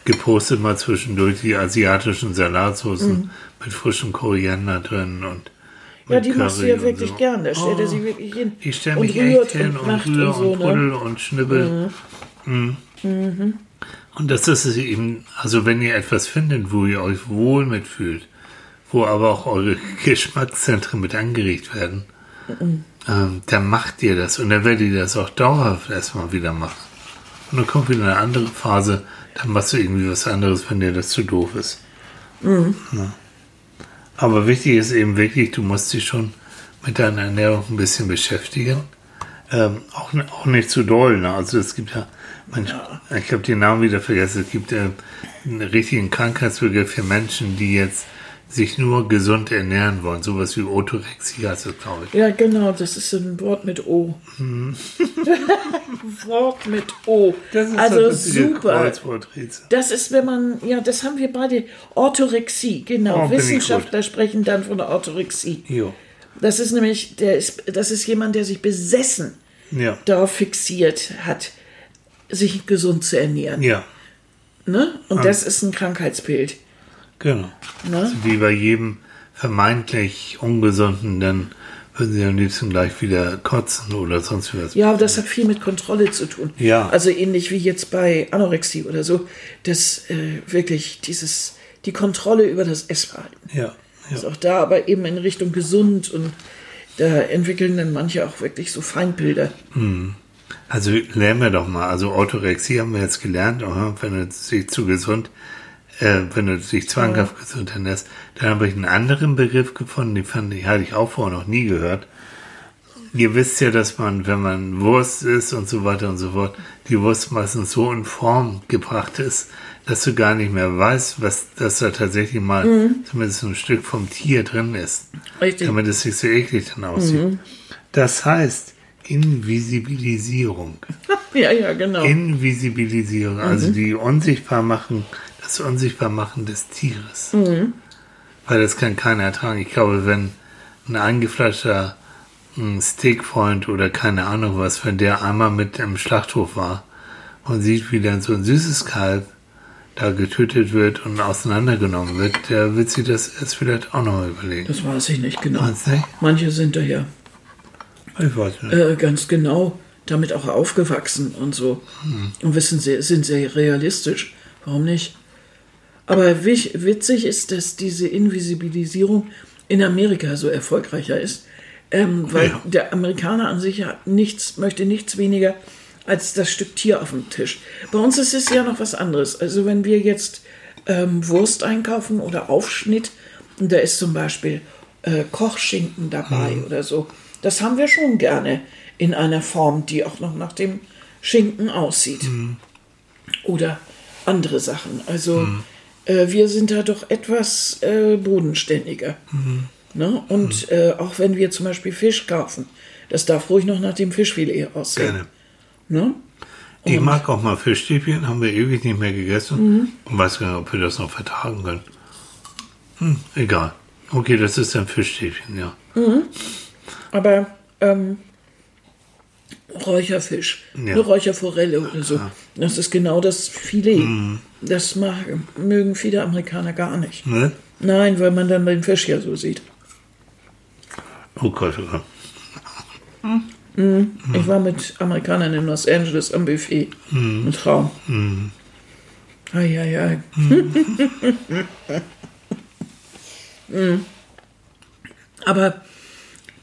gepostet mal zwischendurch, die asiatischen Salatsoßen mhm. mit frischem Koriander drin und ja, die Curry machst du ja wirklich so. gern. Da stellt oh, er sich wirklich hin. Ich stelle mich echt hin und, und rühre und, so, und puddel ne? und schnibbel. Mhm. Mhm. Mhm. Und das ist es eben, also wenn ihr etwas findet, wo ihr euch wohl mitfühlt, wo aber auch eure Geschmackszentren mit angeregt werden, mhm. Ähm, dann macht ihr das und dann werdet ihr das auch dauerhaft erstmal wieder machen. Und dann kommt wieder eine andere Phase, dann machst du irgendwie was anderes, wenn dir das zu doof ist. Mhm. Ja. Aber wichtig ist eben wirklich, du musst dich schon mit deiner Ernährung ein bisschen beschäftigen. Ähm, auch, auch nicht zu doll. Ne? Also es gibt ja Mensch, ich habe den Namen wieder vergessen. Es gibt äh, einen richtigen Krankheitsbegriff für Menschen, die jetzt sich nur gesund ernähren wollen. Sowas wie Orthorexie heißt das, glaube ich. Ja, genau. Das ist ein Wort mit O. Hm. Wort mit O. Das ist also das super. Das ist, wenn man, ja, das haben wir beide. Orthorexie, genau. Oh, Wissenschaftler sprechen dann von der Orthorexie. Jo. Das ist nämlich, der ist, das ist jemand, der sich besessen ja. darauf fixiert hat sich gesund zu ernähren. Ja. Ne? Und ja. das ist ein Krankheitsbild. Genau. Ne? Also wie bei jedem vermeintlich ungesunden, denn würden sie am liebsten gleich wieder kotzen oder sonst was. Ja, aber das hat viel mit Kontrolle zu tun. Ja. Also ähnlich wie jetzt bei Anorexie oder so, dass äh, wirklich dieses, die Kontrolle über das Essverhalten. Ja, Ist ja. auch da aber eben in Richtung gesund und da entwickeln dann manche auch wirklich so Feindbilder. Also lernen wir doch mal. Also Orthorexie haben wir jetzt gelernt, wenn du dich zu gesund, äh, wenn du dich zwanghaft gesund ernährst. Dann habe ich einen anderen Begriff gefunden, den fand ich, hatte ich auch vorher noch nie gehört. Ihr wisst ja, dass man, wenn man Wurst isst und so weiter und so fort, die Wurst meistens so in Form gebracht ist, dass du gar nicht mehr weißt, was, dass da tatsächlich mal zumindest ein Stück vom Tier drin ist. Richtig. Damit es nicht so eklig dann aussieht. Das heißt, Invisibilisierung. Ja, ja, genau. Invisibilisierung, also die unsichtbar machen, das Unsichtbarmachen des Tieres. Weil das kann keiner ertragen. Ich glaube, wenn ein eingefleischter ein Steakfreund oder keine Ahnung was, wenn der einmal mit im Schlachthof war und sieht, wie dann so ein süßes Kalb da getötet wird und auseinandergenommen wird, der wird sich das erst vielleicht auch noch überlegen. das weiß ich nicht genau. Nicht? Manche sind da ja Ich weiß nicht. äh, ganz genau damit auch aufgewachsen und so. Und wissen sehr, sind sehr realistisch. Warum nicht? Aber witzig ist, dass diese Invisibilisierung in Amerika so erfolgreicher ist. Ähm, weil Ja. der Amerikaner an sich hat nichts, möchte nichts weniger als das Stück Tier auf dem Tisch. Bei uns ist es ja noch was anderes. Also wenn wir jetzt ähm, Wurst einkaufen oder Aufschnitt, und da ist zum Beispiel äh, Kochschinken dabei oder so, das haben wir schon gerne in einer Form, die auch noch nach dem Schinken aussieht. Oder andere Sachen. Also äh, wir sind da doch etwas äh, bodenständiger. Ne? Und äh, auch wenn wir zum Beispiel Fisch kaufen, das darf ruhig noch nach dem Fischfilet aussehen. Gerne. Ne? Ich mag auch mal Fischstäbchen, haben wir ewig nicht mehr gegessen. Und weiß gar nicht, ob wir das noch vertragen können. Hm, egal. Okay, das ist ein Fischstäbchen, ja. Aber ähm, Räucherfisch, Ja. Ah. eine Räucherforelle oder so, das ist genau das Filet. Mhm. Das mag, mögen viele Amerikaner gar nicht. Ne? Nein, weil man dann den Fisch ja so sieht. Oh Gott, oh Gott. Ich war mit Amerikanern in Los Angeles am Buffet. Ein Traum. Ei, ei, ei. Mm. Aber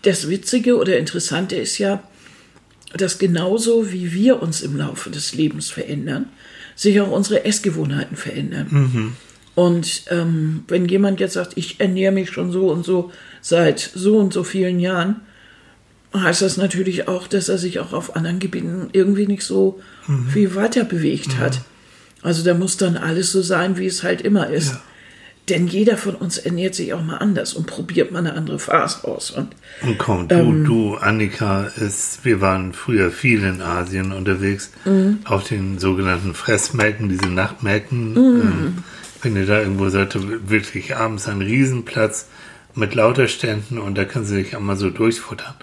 das Witzige oder Interessante ist ja, dass genauso wie wir uns im Laufe des Lebens verändern, sich auch unsere Essgewohnheiten verändern. Und ähm, wenn jemand jetzt sagt, ich ernähre mich schon so und so seit so und so vielen Jahren, heißt das natürlich auch, dass er sich auch auf anderen Gebieten irgendwie nicht so viel weiter bewegt hat. Also da muss dann alles so sein, wie es halt immer ist. Ja. Denn jeder von uns ernährt sich auch mal anders und probiert mal eine andere Phase aus. Und Und komm, du, du, Annika, ist, wir waren früher viel in Asien unterwegs, auf den sogenannten Fressmärkten, diese Nachtmärkten. Ähm, wenn ihr da irgendwo seid, wirklich abends ein Riesenplatz mit lauter Ständen und da kannst du dich einmal so durchfuttern.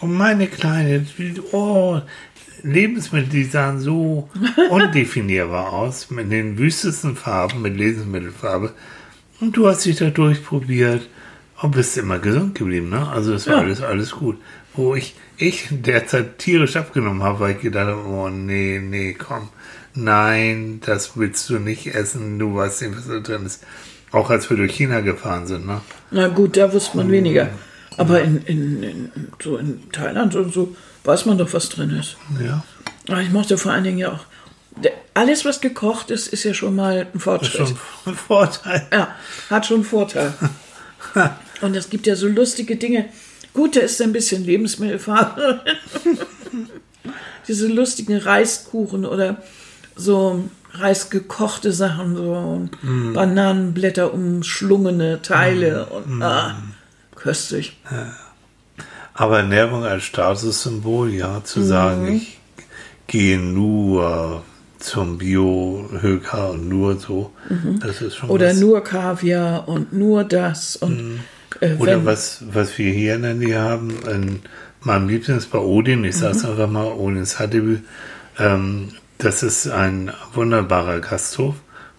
Und meine Kleine, oh, Lebensmittel, die sahen so undefinierbar aus, mit den wüstesten Farben, mit Lebensmittelfarbe. Und du hast dich da durchprobiert und bist immer gesund geblieben, ne? Also das war Ja. alles, alles gut. Wo ich, ich derzeit tierisch abgenommen habe, weil ich gedacht habe, oh nee, nee, komm. Nein, das willst du nicht essen, du weißt nicht, was da drin ist. Auch als wir durch China gefahren sind, ne? na gut, da wusste man weniger. Aber in, in, in, so in Thailand und so weiß man doch, was drin ist. Ja. Aber ich mochte vor allen Dingen ja auch, alles, was gekocht ist, ist ja schon mal ein Fortschritt. ein Vorteil. Ja, hat schon einen Vorteil. Und es gibt ja so lustige Dinge. Gut, da ist ein bisschen Lebensmittelfarbe. Diese lustigen Reiskuchen oder so reisgekochte Sachen, so Bananenblätter umschlungene Teile und ah, köstlich. Aber Ernährung als Statussymbol, ja, zu sagen, ich gehe nur zum Bio-Höker und nur so, das ist schon Mhm. Oder was. nur Kaviar und nur das und äh, Oder was, was wir hier in der Nähe haben, in meinem Lieblings bei Odin, ich Mhm. sag's einfach mal, Odins Hattebü, ähm, das ist ein wunderbarer Gasthof,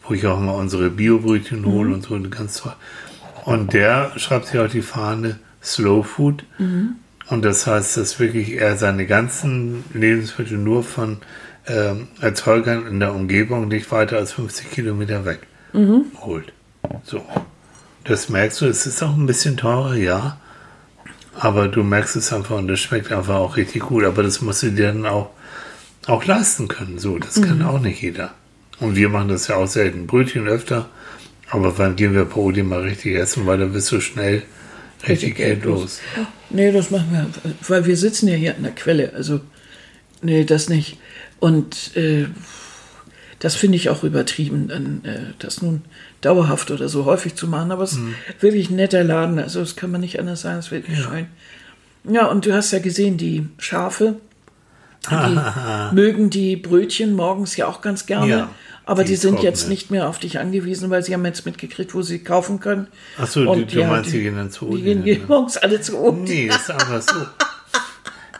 wo ich auch mal unsere Biobrötchen Mhm. hole und so, ganz toll. Und der schreibt sich auf die Fahne Slow Food, Mhm. Und das heißt, dass wirklich er seine ganzen Lebensmittel nur von ähm, Erzeugern in der Umgebung nicht weiter als 50 Kilometer weg holt. So. Das merkst du, es ist auch ein bisschen teurer, ja. Aber du merkst es einfach und das schmeckt einfach auch richtig gut. Aber das musst du dir dann auch, auch leisten können. So, das kann auch nicht jeder. Und wir machen das ja auch selten. Brötchen öfter. Aber wann gehen wir Odi mal richtig essen, weil da bist du schnell richtig Geld los. Nee, das machen wir, weil wir sitzen ja hier an der Quelle. Also, nee, das nicht. Und äh, das finde ich auch übertrieben, dann, äh, das nun dauerhaft oder so häufig zu machen. Aber es ist wirklich ein netter Laden. Also, das kann man nicht anders sagen. Es ist wirklich schön. Ja, und du hast ja gesehen, die Schafe, die mögen die Brötchen morgens ja auch ganz gerne. Ja, aber die die sind jetzt trockenen. nicht mehr auf dich angewiesen, weil sie haben jetzt mitgekriegt, wo sie kaufen können. Ach so, du, du ja, meinst, die- die gehen dann zu Die gehen ne? morgens alle zu Odi. Nee, ist einfach so.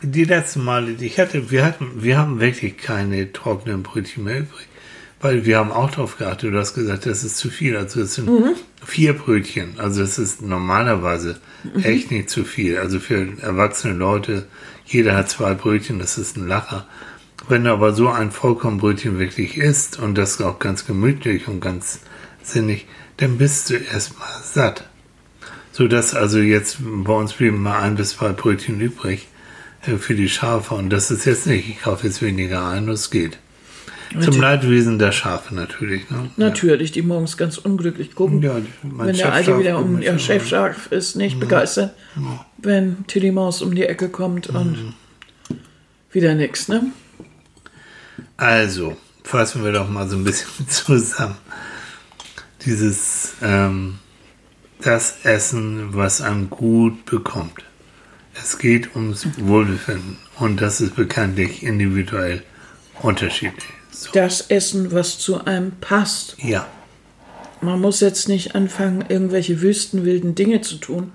Die letzten Male, die ich hatte, wir hatten, wir haben wirklich keine trockenen Brötchen mehr übrig. Weil wir haben auch drauf geachtet, du hast gesagt, das ist zu viel. Also es sind vier Brötchen. Also es ist normalerweise echt nicht zu viel. Also für erwachsene Leute, jeder hat zwei Brötchen, das ist ein Lacher. Wenn du aber so ein Vollkornbrötchen wirklich isst und das auch ganz gemütlich und ganz sinnig, dann bist du erstmal satt. So dass also jetzt bei uns blieben mal ein bis zwei Brötchen übrig für die Schafe. Und das ist jetzt nicht, ich kaufe jetzt weniger ein, das geht. Zum Leidwesen der Schafe natürlich. Ne? Natürlich, die morgens ganz unglücklich gucken. Ja, wenn der Alte wieder um ihr. Chefschaf ist, nicht begeistert. Wenn Tilly Maus um die Ecke kommt und wieder nix, ne? Also, fassen wir doch mal so ein bisschen zusammen. Dieses, ähm, das Essen, was einem gut bekommt. Es geht ums Wohlbefinden und das ist bekanntlich individuell unterschiedlich. So. Das Essen, was zu einem passt. Ja, Man muss jetzt nicht anfangen, irgendwelche wüstenwilden Dinge zu tun,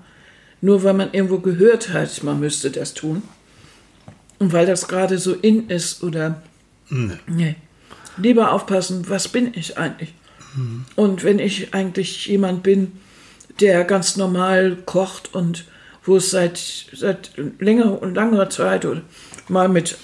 nur weil man irgendwo gehört hat, man müsste das tun. Und weil das gerade so in ist oder. Nee. Lieber aufpassen, was bin ich eigentlich? Und wenn ich eigentlich jemand bin, der ganz normal kocht und wo es seit, seit länger und langer Zeit oder mal mit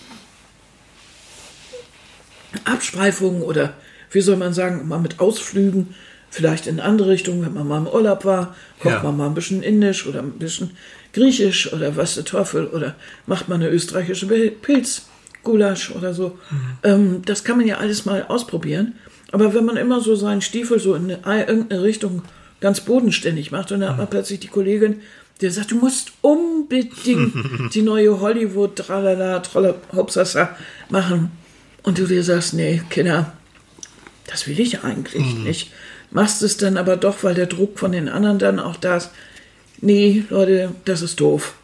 Abspreifungen oder wie soll man sagen, mal mit Ausflügen, vielleicht in andere Richtungen, wenn man mal im Urlaub war, kocht Ja. man mal ein bisschen Indisch oder ein bisschen Griechisch oder was der Teufel oder macht man eine österreichische Pilzgulasch oder so. Ähm, das kann man ja alles mal ausprobieren. Aber wenn man immer so seinen Stiefel so in eine, irgendeine Richtung ganz bodenständig macht und dann hat man plötzlich die Kollegin, die sagt, du musst unbedingt die neue Hollywood, tralala, trolla, hopsasa machen. Und du dir sagst, nee, Kinder, das will ich eigentlich nicht. Machst es dann aber doch, weil der Druck von den anderen dann auch da ist. Nee, Leute, das ist doof.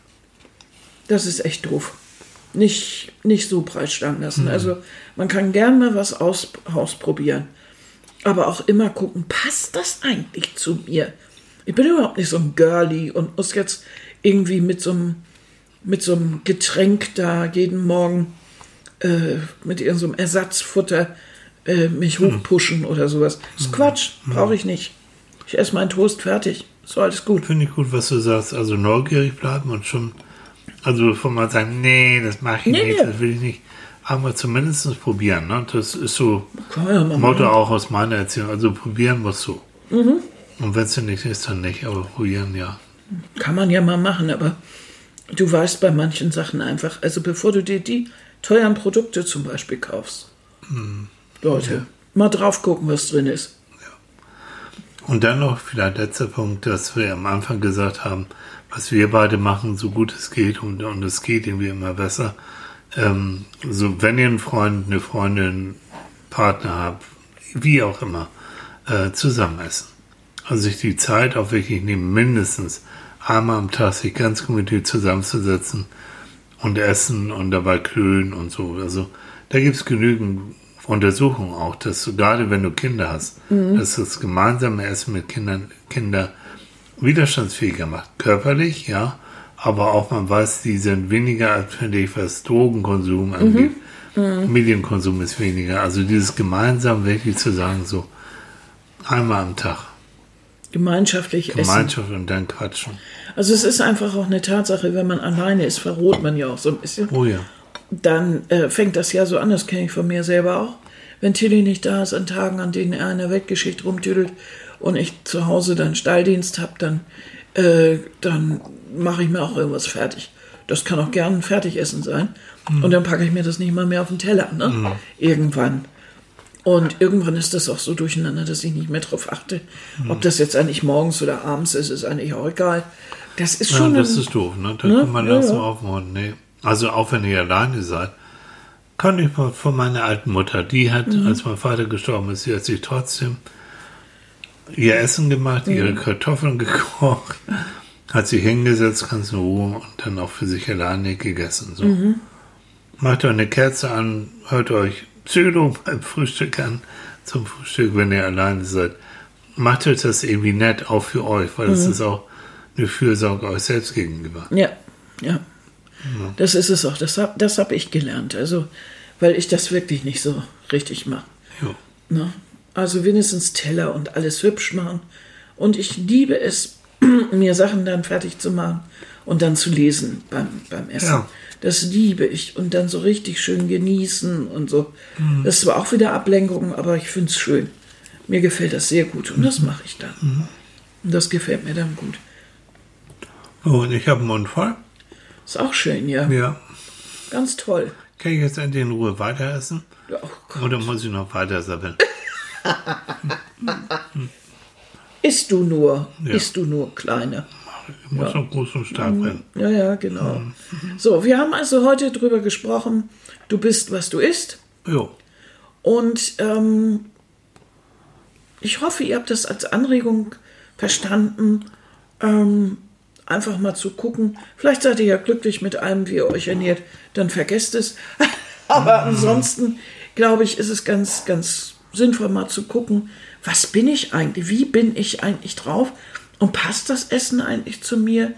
Das ist echt doof. Nicht, nicht so breitschlagen lassen. Also man kann gern mal was aus, ausprobieren. Aber auch immer gucken, passt das eigentlich zu mir? Ich bin überhaupt nicht so ein Girlie und muss jetzt irgendwie mit so einem, mit so einem Getränk da jeden Morgen äh, mit irgendeinem Ersatzfutter äh, mich hochpushen oder sowas. Das ist Quatsch, brauche ich nicht. Ich esse meinen Toast fertig. So alles gut. finde ich gut, was du sagst. Also neugierig bleiben und schon, also bevor man sagt, nee, das mache ich Nee, nicht, nee. das will ich nicht. Aber zumindest probieren. Ne? Das ist so ja Motto machen. auch aus meiner Erziehung. Also probieren musst du. Mhm. Und wenn es nicht ist, dann nicht. Aber probieren, ja. Kann man ja mal machen, aber du weißt bei manchen Sachen einfach, also bevor du dir die teuren Produkte zum Beispiel kaufst, Leute, mal drauf gucken, was drin ist. Und dann noch vielleicht letzter Punkt, dass wir am Anfang gesagt haben, was wir beide machen, so gut es geht und, und es geht irgendwie immer besser. Ähm, so, wenn ihr einen Freund, eine Freundin, Partner habt, wie auch immer, äh, zusammen essen. Also sich die Zeit auch wirklich nehmen, mindestens einmal am Tag sich ganz gemütlich zusammenzusetzen und essen und dabei klönen und so. Also da gibt es genügend Untersuchungen auch, dass du, gerade wenn du Kinder hast, dass das gemeinsame Essen mit Kindern Kinder widerstandsfähiger macht. Körperlich, ja, aber auch man weiß, die sind weniger anfällig, was Drogenkonsum angeht. Medienkonsum ist weniger. Also dieses gemeinsam wirklich zu sagen, so einmal am Tag. Gemeinschaftlich essen. Gemeinschaft und dann quatschen. Also es ist einfach auch eine Tatsache, wenn man alleine ist, verroht man ja auch so ein bisschen. Oh ja. Dann äh, fängt das ja so an, das kenne ich von mir selber auch. Wenn Tilly nicht da ist, an Tagen, an denen er in der Weltgeschichte rumtüdelt und ich zu Hause dann Stalldienst habe, dann, äh, dann mache ich mir auch irgendwas fertig. Das kann auch gern ein Fertigessen sein. Und dann packe ich mir das nicht mal mehr auf den Teller, ne? Irgendwann. Und irgendwann ist das auch so durcheinander, dass ich nicht mehr drauf achte. Ob das jetzt eigentlich morgens oder abends ist, ist eigentlich auch egal. Das ist Ja, schon. das ein- ist doof, ne? Da Ne? kann man Ja, langsam ja. aufmachen. Nee. Also auch wenn ihr alleine seid, kann ich mal von meiner alten Mutter, die hat, Mhm. als mein Vater gestorben ist, sie hat sich trotzdem ihr Essen gemacht, Mhm. ihre Kartoffeln gekocht, hat sich hingesetzt, ganz in Ruhe und dann auch für sich alleine gegessen. So. Mhm. Macht euch eine Kerze an, hört euch Psycho beim Frühstück an, zum Frühstück, wenn ihr alleine seid. Macht euch das irgendwie nett, auch für euch, weil Mhm. es ist auch eine Fürsorge euch selbst gegenüber. Ja, ja. Das ist es auch. Das habe das hab ich gelernt. Also, weil ich das wirklich nicht so richtig mache. Ne? Also wenigstens Teller und alles hübsch machen. Und ich liebe es, mir Sachen dann fertig zu machen und dann zu lesen beim, beim Essen. Ja. Das liebe ich. Und dann so richtig schön genießen und so. Das ist zwar auch wieder Ablenkung, aber ich finde es schön. Mir gefällt das sehr gut und das mache ich dann. Und das gefällt mir dann gut. Oh, und ich habe einen Mund voll. Ist auch schön, ja. Ja. Ganz toll. Kann ich jetzt endlich in Ruhe weiter essen? Oh. Oder muss ich noch weiter sabbeln? Isst du nur, Ja. isst du nur, Kleine. Muss noch groß und stark werden. Ja, ja, genau. So, wir haben also heute drüber gesprochen, du bist, was du isst. Jo. Und ähm, ich hoffe, ihr habt das als Anregung verstanden, ähm, einfach mal zu gucken. Vielleicht seid ihr ja glücklich mit allem, wie ihr euch ernährt, dann vergesst es. Aber ansonsten, glaube ich, ist es ganz, ganz sinnvoll, mal zu gucken, was bin ich eigentlich, wie bin ich eigentlich drauf und passt das Essen eigentlich zu mir?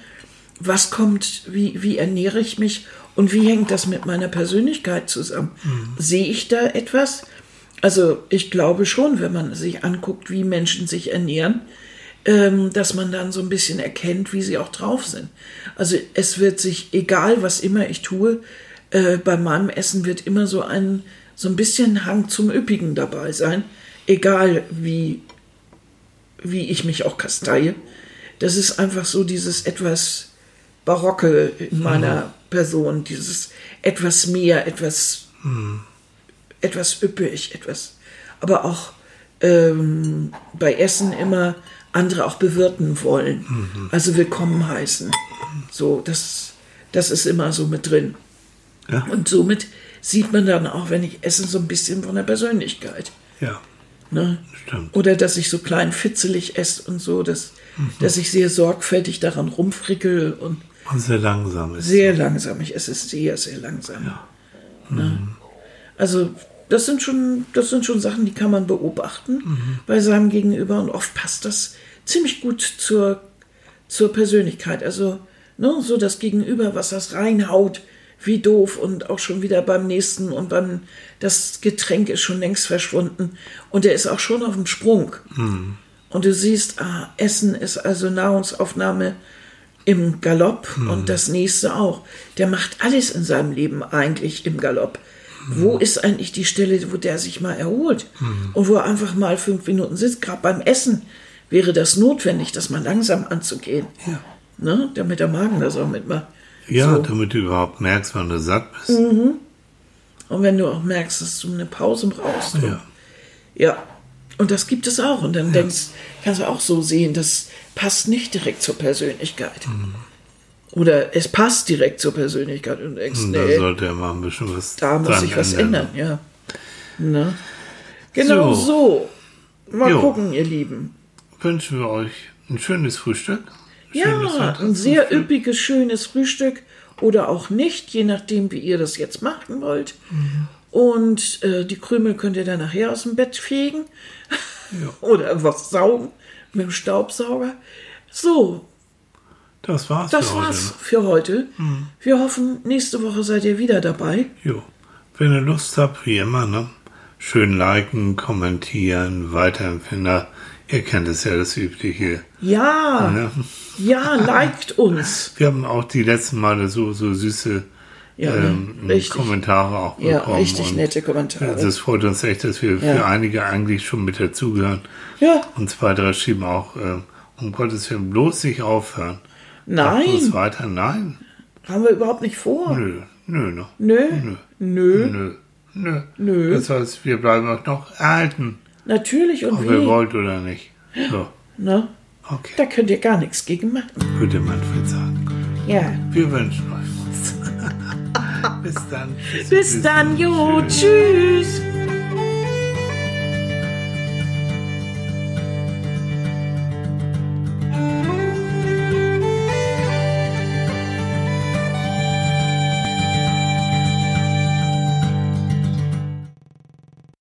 Was kommt, wie, wie ernähre ich mich und wie hängt das mit meiner Persönlichkeit zusammen? Sehe ich da etwas? Also ich glaube schon, wenn man sich anguckt, wie Menschen sich ernähren, ähm, dass man dann so ein bisschen erkennt, wie sie auch drauf sind. Also es wird sich, egal was immer ich tue, äh, bei meinem Essen wird immer so ein, so ein bisschen Hang zum Üppigen dabei sein, egal wie, wie ich mich auch kasteie. Das ist einfach so dieses etwas Barocke in meiner Person, dieses etwas mehr, etwas etwas üppig, etwas, aber auch ähm, bei Essen immer andere auch bewirten wollen, also willkommen heißen. So, das, das ist immer so mit drin. Ja. Und somit sieht man dann auch, wenn ich esse, so ein bisschen von der Persönlichkeit. Ja. Ne? Stimmt. Oder dass ich so klein fitzelig esse und so, dass, dass ich sehr sorgfältig daran rumfrickel und Und sehr langsam ist. sehr langsam. Ich esse sehr, sehr langsam. Ne? Also das sind schon, das sind schon Sachen, die kann man beobachten bei seinem Gegenüber und oft passt das ziemlich gut zur, zur Persönlichkeit. Also ne, so das Gegenüber, was das reinhaut, wie doof und auch schon wieder beim nächsten und beim das Getränk ist schon längst verschwunden und er ist auch schon auf dem Sprung. Und du siehst, ah, Essen ist also Nahrungsaufnahme im Galopp und das nächste auch. Der macht alles in seinem Leben eigentlich im Galopp. Wo ist eigentlich die Stelle, wo der sich mal erholt und wo er einfach mal fünf Minuten sitzt? Gerade beim Essen wäre das notwendig, das mal langsam anzugehen, Ja. ne? damit der Magen das auch mitmacht. Ja, So. damit du überhaupt merkst, wann du satt bist. Und wenn du auch merkst, dass du eine Pause brauchst. und- Ja. Ja, und das gibt es auch. Und dann denkst, kannst du auch so sehen, das passt nicht direkt zur Persönlichkeit. Mhm. Oder es passt direkt zur Persönlichkeit und denkst, Und da nee, sollte er mal ein bisschen was da muss sich was ändern, ja. Ne? So. Genau so. Mal Jo. gucken, ihr Lieben. Wünschen wir euch ein schönes Frühstück. Ja, ein sehr üppiges, schönes Frühstück oder auch nicht, je nachdem, wie ihr das jetzt machen wollt. Und äh, die Krümel könnt ihr dann nachher aus dem Bett fegen oder was saugen mit dem Staubsauger. So, Das war's das für heute. war's für heute. Wir hoffen, nächste Woche seid ihr wieder dabei. Ne? Jo. Wenn ihr Lust habt, wie immer, ne? Schön liken, kommentieren, weiterempfinden. Ihr kennt es ja, das übliche. Ja, Ne? ja, liked uns. Wir haben auch die letzten Male so, so süße Ja, ne? ähm, Richtig. Kommentare auch Ja, bekommen. richtig und nette Kommentare. Das freut uns echt, dass wir Ja. für einige eigentlich schon mit dazugehören. Ja, Und zwei, drei schrieben auch, ähm, um Gottes Willen, bloß nicht aufhören. nein, Bloß weiter, nein. haben wir überhaupt nicht vor. Nö, nö, noch. Nö, Nö. nö, Nö. Nö. Nö. Das heißt, wir bleiben auch noch erhalten, natürlich und ob ihr wie. wollt oder nicht. So, Ne? okay. Da könnt ihr gar nichts gegen machen. Würde Manfred sagen. Ja. Wir wünschen euch was. Bis dann. Bis dann, jo, tschüss.